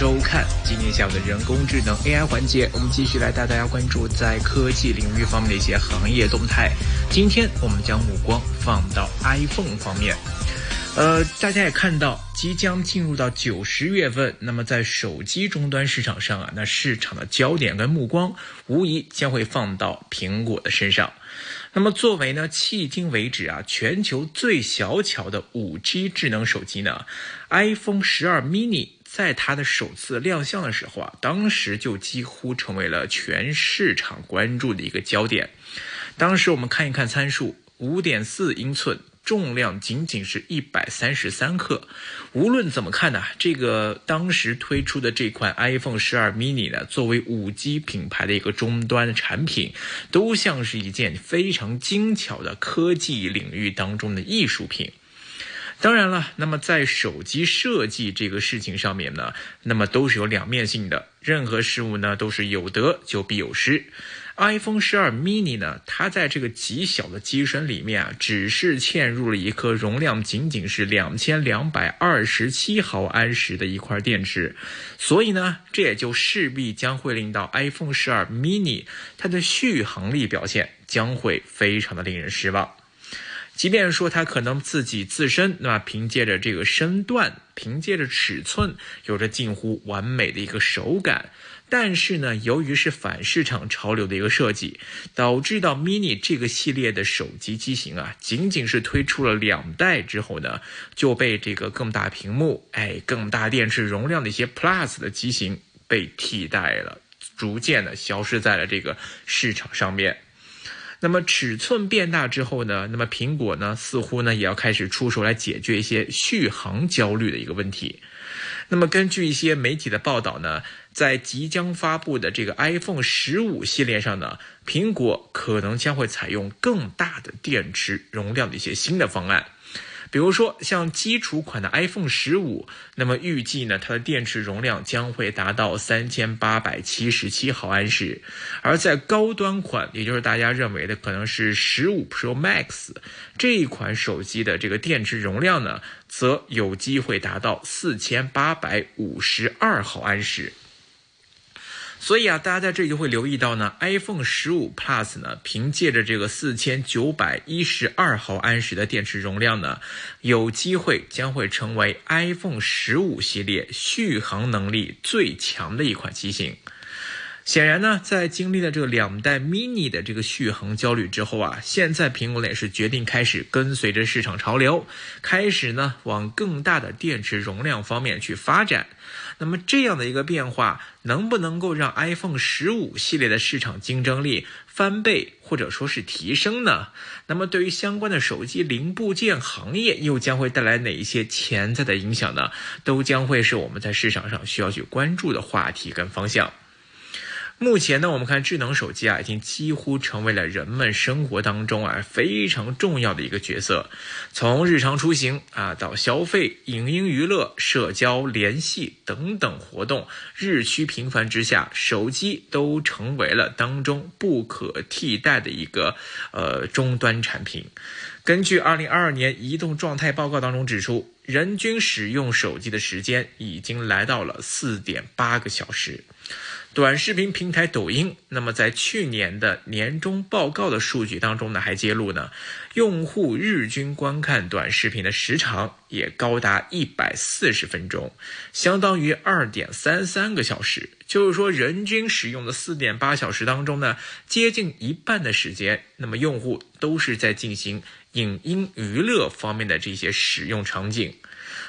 周看，今天下午的人工智能 AI 环节，我们继续来带大家关注在科技领域方面的一些行业动态。今天我们将目光放到 iPhone 方面。呃，大家也看到，即将进入到九十月份，那么在手机终端市场上啊，那市场的焦点跟目光无疑将会放到苹果的身上。那么作为呢，迄今为止啊，全球最小巧的 5G 智能手机呢，iPhone 十二 mini 在它的首次亮相的时候啊，当时就几乎成为了全市场关注的一个焦点。当时我们看一看参数，五点四英寸。重量仅仅是一百三十三克，无论怎么看呢，这个当时推出的这款 iPhone 十二 mini 呢，作为五 G 品牌的一个终端产品，都像是一件非常精巧的科技领域当中的艺术品。当然了，那么在手机设计这个事情上面呢，那么都是有两面性的，任何事物呢都是有得就必有失。iPhone 十二 mini 呢，它在这个极小的机身里面啊，只是嵌入了一颗容量仅仅是两千两百二十七毫安时的一块电池，所以呢，这也就势必将会令到 iPhone 十二 mini 它的续航力表现将会非常的令人失望。即便说它可能自己自身，那么凭借着这个身段，凭借着尺寸，有着近乎完美的一个手感。但是呢，由于是反市场潮流的一个设计，导致到 mini 这个系列的手机机型啊，仅仅是推出了两代之后呢，就被这个更大屏幕、哎更大电池容量的一些 plus 的机型被替代了，逐渐的消失在了这个市场上面。那么尺寸变大之后呢，那么苹果呢，似乎呢也要开始出手来解决一些续航焦虑的一个问题。那么根据一些媒体的报道呢，在即将发布的这个 iPhone 十五系列上呢，苹果可能将会采用更大的电池容量的一些新的方案。比如说，像基础款的 iPhone 十五，那么预计呢，它的电池容量将会达到三千八百七十七毫安时；而在高端款，也就是大家认为的可能是十五 Pro Max 这一款手机的这个电池容量呢，则有机会达到四千八百五十二毫安时。所以啊，大家在这里就会留意到呢，iPhone 十五 Plus 呢，凭借着这个四千九百一十二毫安时的电池容量呢，有机会将会成为 iPhone 十五系列续航能力最强的一款机型。显然呢，在经历了这个两代 mini 的这个续航焦虑之后啊，现在苹果呢也是决定开始跟随着市场潮流，开始呢往更大的电池容量方面去发展。那么这样的一个变化，能不能够让 iPhone 十五系列的市场竞争力翻倍或者说是提升呢？那么对于相关的手机零部件行业，又将会带来哪一些潜在的影响呢？都将会是我们在市场上需要去关注的话题跟方向。目前呢，我们看智能手机啊，已经几乎成为了人们生活当中啊非常重要的一个角色。从日常出行啊到消费、影音娱乐、社交联系等等活动日趋频繁之下，手机都成为了当中不可替代的一个呃终端产品。根据二零二二年移动状态报告当中指出，人均使用手机的时间已经来到了四点八个小时。短视频平台抖音，那么在去年的年终报告的数据当中呢，还揭露呢，用户日均观看短视频的时长也高达一百四十分钟，相当于二点三三个小时。就是说，人均使用的四点八小时当中呢，接近一半的时间，那么用户都是在进行影音娱乐方面的这些使用场景。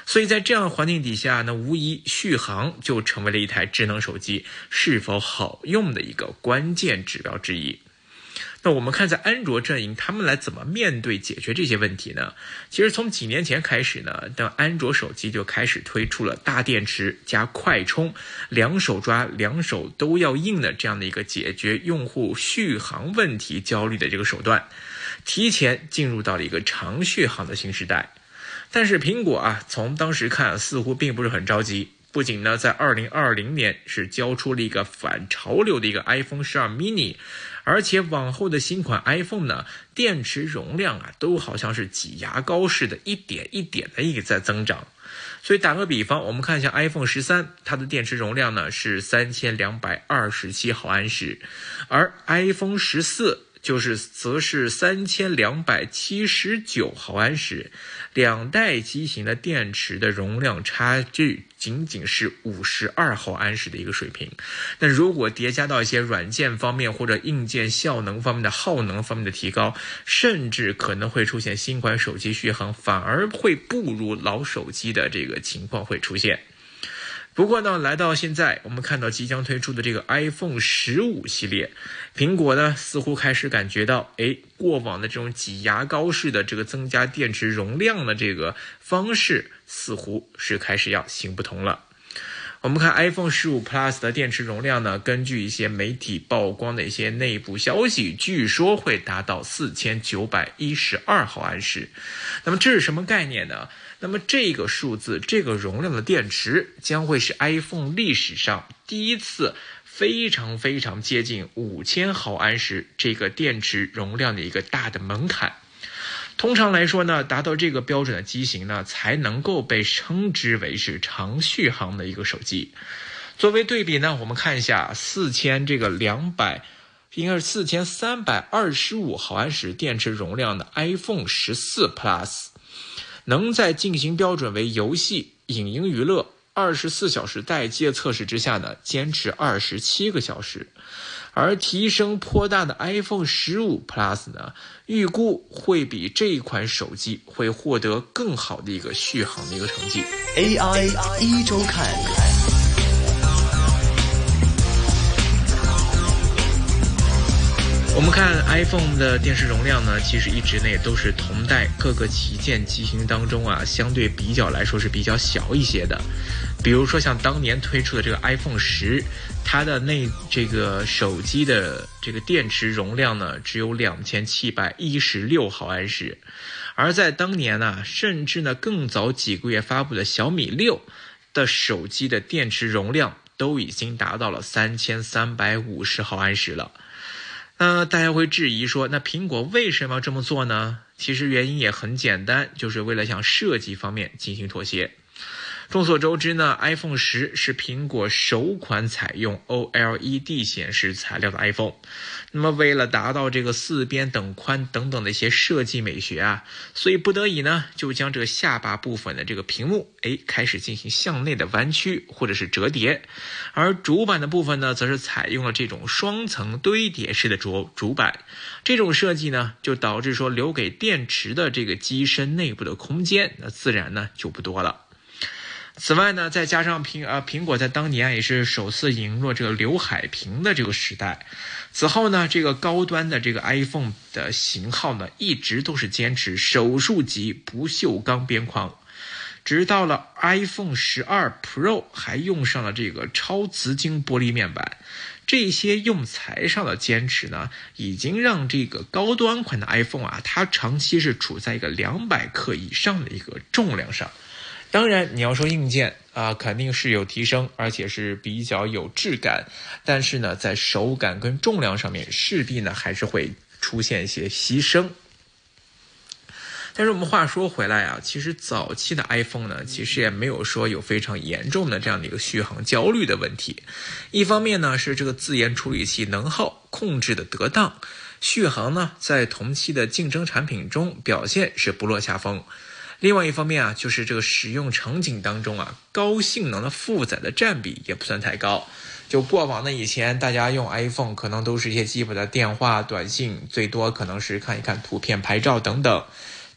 所以在这样的环境底下呢，无疑续航就成为了一台智能手机是否好用的一个关键指标之一。那我们看在安卓阵营，他们来怎么面对解决这些问题呢？其实从几年前开始呢，当安卓手机就开始推出了大电池加快充，两手抓两手都要硬的这样的一个解决用户续航问题焦虑的这个手段，提前进入到了一个长续航的新时代。但是苹果啊，从当时看似乎并不是很着急。不仅呢，在二零二零年是交出了一个反潮流的一个 iPhone 十二 mini，而且往后的新款 iPhone 呢，电池容量啊，都好像是挤牙膏似的，一点一点的一个在增长。所以打个比方，我们看一下 iPhone 十三，它的电池容量呢是三千两百二十七毫安时，而 iPhone 十四。就是则是三千两百七十九毫安时，两代机型的电池的容量差距仅仅是五十二毫安时的一个水平。那如果叠加到一些软件方面或者硬件效能方面的耗能方面的提高，甚至可能会出现新款手机续航反而会不如老手机的这个情况会出现。不过呢，来到现在，我们看到即将推出的这个 iPhone 十五系列，苹果呢似乎开始感觉到，哎，过往的这种挤牙膏式的这个增加电池容量的这个方式，似乎是开始要行不通了。我们看 iPhone 十五 Plus 的电池容量呢，根据一些媒体曝光的一些内部消息，据说会达到四千九百一十二毫安时。那么这是什么概念呢？那么这个数字，这个容量的电池将会是 iPhone 历史上第一次非常非常接近五千毫安时这个电池容量的一个大的门槛。通常来说呢，达到这个标准的机型呢，才能够被称之为是长续航的一个手机。作为对比呢，我们看一下四千这个两百，应该是四千三百二十五毫安时电池容量的 iPhone 十四 Plus。能在进行标准为游戏、影音娱乐二十四小时待机测试之下呢，坚持二十七个小时，而提升颇大的 iPhone 十五 Plus 呢，预估会比这一款手机会获得更好的一个续航的一个成绩。AI 一周看。我们看 iPhone 的电池容量呢，其实一直呢也都是同代各个旗舰机型当中啊，相对比较来说是比较小一些的。比如说像当年推出的这个 iPhone 十，它的那这个手机的这个电池容量呢，只有两千七百一十六毫安时。而在当年呢，甚至呢更早几个月发布的小米六的手机的电池容量都已经达到了三千三百五十毫安时了。那大家会质疑说，那苹果为什么要这么做呢？其实原因也很简单，就是为了向设计方面进行妥协。众所周知呢，iPhone 十是苹果首款采用 OLED 显示材料的 iPhone。那么，为了达到这个四边等宽等等的一些设计美学啊，所以不得已呢，就将这个下巴部分的这个屏幕，哎，开始进行向内的弯曲或者是折叠。而主板的部分呢，则是采用了这种双层堆叠式的主主板。这种设计呢，就导致说留给电池的这个机身内部的空间，那自然呢就不多了。此外呢，再加上苹呃苹果在当年也是首次引入这个刘海屏的这个时代，此后呢，这个高端的这个 iPhone 的型号呢，一直都是坚持手术级不锈钢边框，直到了 iPhone 十二 Pro 还用上了这个超瓷晶玻璃面板，这些用材上的坚持呢，已经让这个高端款的 iPhone 啊，它长期是处在一个两百克以上的一个重量上。当然，你要说硬件啊，肯定是有提升，而且是比较有质感。但是呢，在手感跟重量上面，势必呢还是会出现一些牺牲。但是我们话说回来啊，其实早期的 iPhone 呢，其实也没有说有非常严重的这样的一个续航焦虑的问题。一方面呢，是这个自研处理器能耗控制的得当，续航呢在同期的竞争产品中表现是不落下风。另外一方面啊，就是这个使用场景当中啊，高性能的负载的占比也不算太高。就过往的以前，大家用 iPhone 可能都是一些基本的电话、短信，最多可能是看一看图片、拍照等等。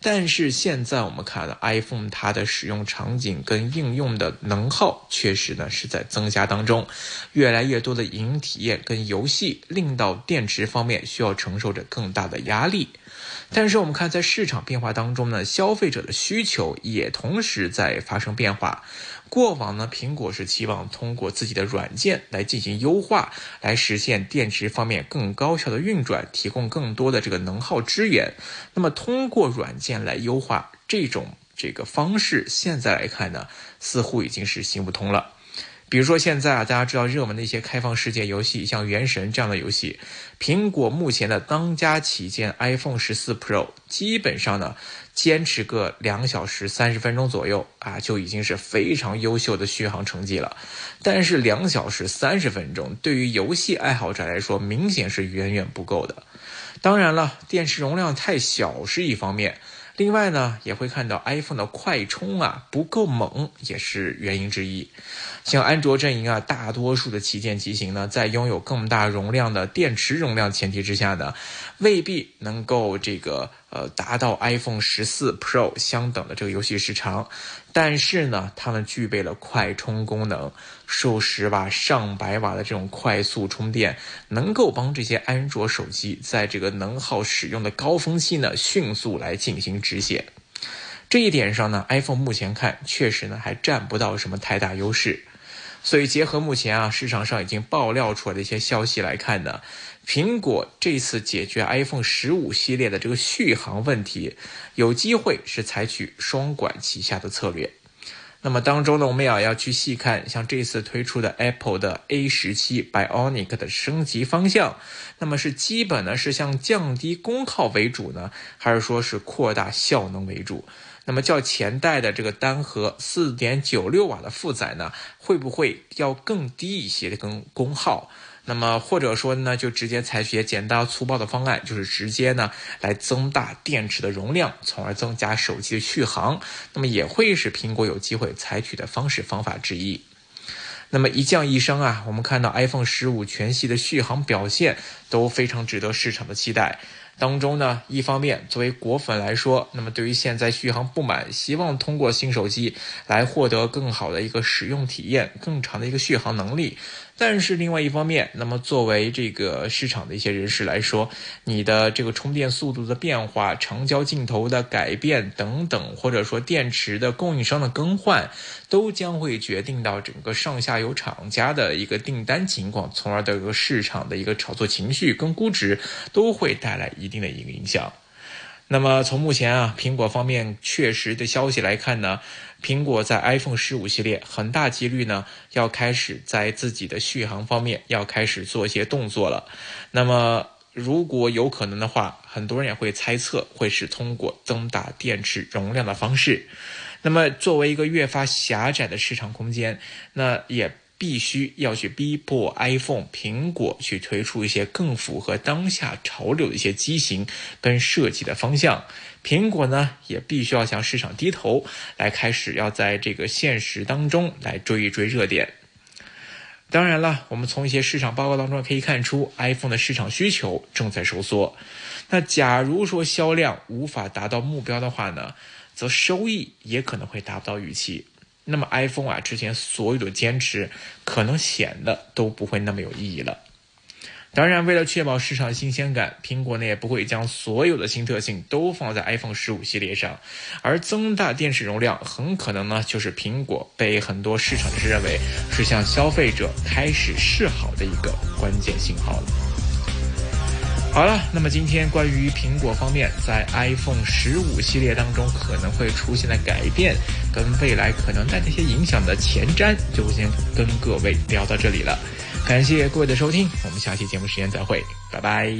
但是现在我们看到 iPhone 它的使用场景跟应用的能耗确实呢是在增加当中，越来越多的影音体验跟游戏令到电池方面需要承受着更大的压力。但是我们看，在市场变化当中呢，消费者的需求也同时在发生变化。过往呢，苹果是期望通过自己的软件来进行优化，来实现电池方面更高效的运转，提供更多的这个能耗支援。那么，通过软件来优化这种这个方式，现在来看呢，似乎已经是行不通了。比如说现在啊，大家知道热门的一些开放世界游戏，像《原神》这样的游戏，苹果目前的当家旗舰 iPhone 十四 Pro 基本上呢，坚持个两小时三十分钟左右啊，就已经是非常优秀的续航成绩了。但是两小时三十分钟对于游戏爱好者来说，明显是远远不够的。当然了，电池容量太小是一方面。另外呢，也会看到 iPhone 的快充啊不够猛，也是原因之一。像安卓阵营啊，大多数的旗舰机型呢，在拥有更大容量的电池容量前提之下呢，未必能够这个呃达到 iPhone 十四 Pro 相等的这个游戏时长。但是呢，它们具备了快充功能，数十瓦、上百瓦的这种快速充电，能够帮这些安卓手机在这个能耗使用的高峰期呢，迅速来进行止血。这一点上呢，iPhone 目前看确实呢还占不到什么太大优势。所以，结合目前啊市场上已经爆料出来的一些消息来看呢，苹果这次解决 iPhone 十五系列的这个续航问题，有机会是采取双管齐下的策略。那么当中呢，我们也要去细看，像这次推出的 Apple 的 A 十七 Bionic 的升级方向，那么是基本呢是向降低功耗为主呢，还是说是扩大效能为主？那么较前代的这个单核四点九六瓦的负载呢，会不会要更低一些的功功耗？那么或者说呢，就直接采取简单粗暴的方案，就是直接呢来增大电池的容量，从而增加手机的续航。那么也会是苹果有机会采取的方式方法之一。那么一降一升啊，我们看到 iPhone 十五全系的续航表现都非常值得市场的期待。当中呢，一方面作为果粉来说，那么对于现在续航不满，希望通过新手机来获得更好的一个使用体验，更长的一个续航能力。但是另外一方面，那么作为这个市场的一些人士来说，你的这个充电速度的变化、长焦镜头的改变等等，或者说电池的供应商的更换，都将会决定到整个上下游厂家的一个订单情况，从而这个市场的一个炒作情绪跟估值都会带来一定的一个影响。那么从目前啊，苹果方面确实的消息来看呢，苹果在 iPhone 十五系列很大几率呢要开始在自己的续航方面要开始做一些动作了。那么如果有可能的话，很多人也会猜测会是通过增大电池容量的方式。那么作为一个越发狭窄的市场空间，那也。必须要去逼迫 iPhone 苹果去推出一些更符合当下潮流的一些机型跟设计的方向。苹果呢，也必须要向市场低头，来开始要在这个现实当中来追一追热点。当然了，我们从一些市场报告当中可以看出，iPhone 的市场需求正在收缩。那假如说销量无法达到目标的话呢，则收益也可能会达不到预期。那么 iPhone 啊，之前所有的坚持，可能显得都不会那么有意义了。当然，为了确保市场新鲜感，苹果呢也不会将所有的新特性都放在 iPhone 十五系列上，而增大电池容量，很可能呢就是苹果被很多市场人士认为是向消费者开始示好的一个关键信号了。好了，那么今天关于苹果方面在 iPhone 十五系列当中可能会出现的改变，跟未来可能带来一些影响的前瞻，就先跟各位聊到这里了。感谢各位的收听，我们下期节目时间再会，拜拜。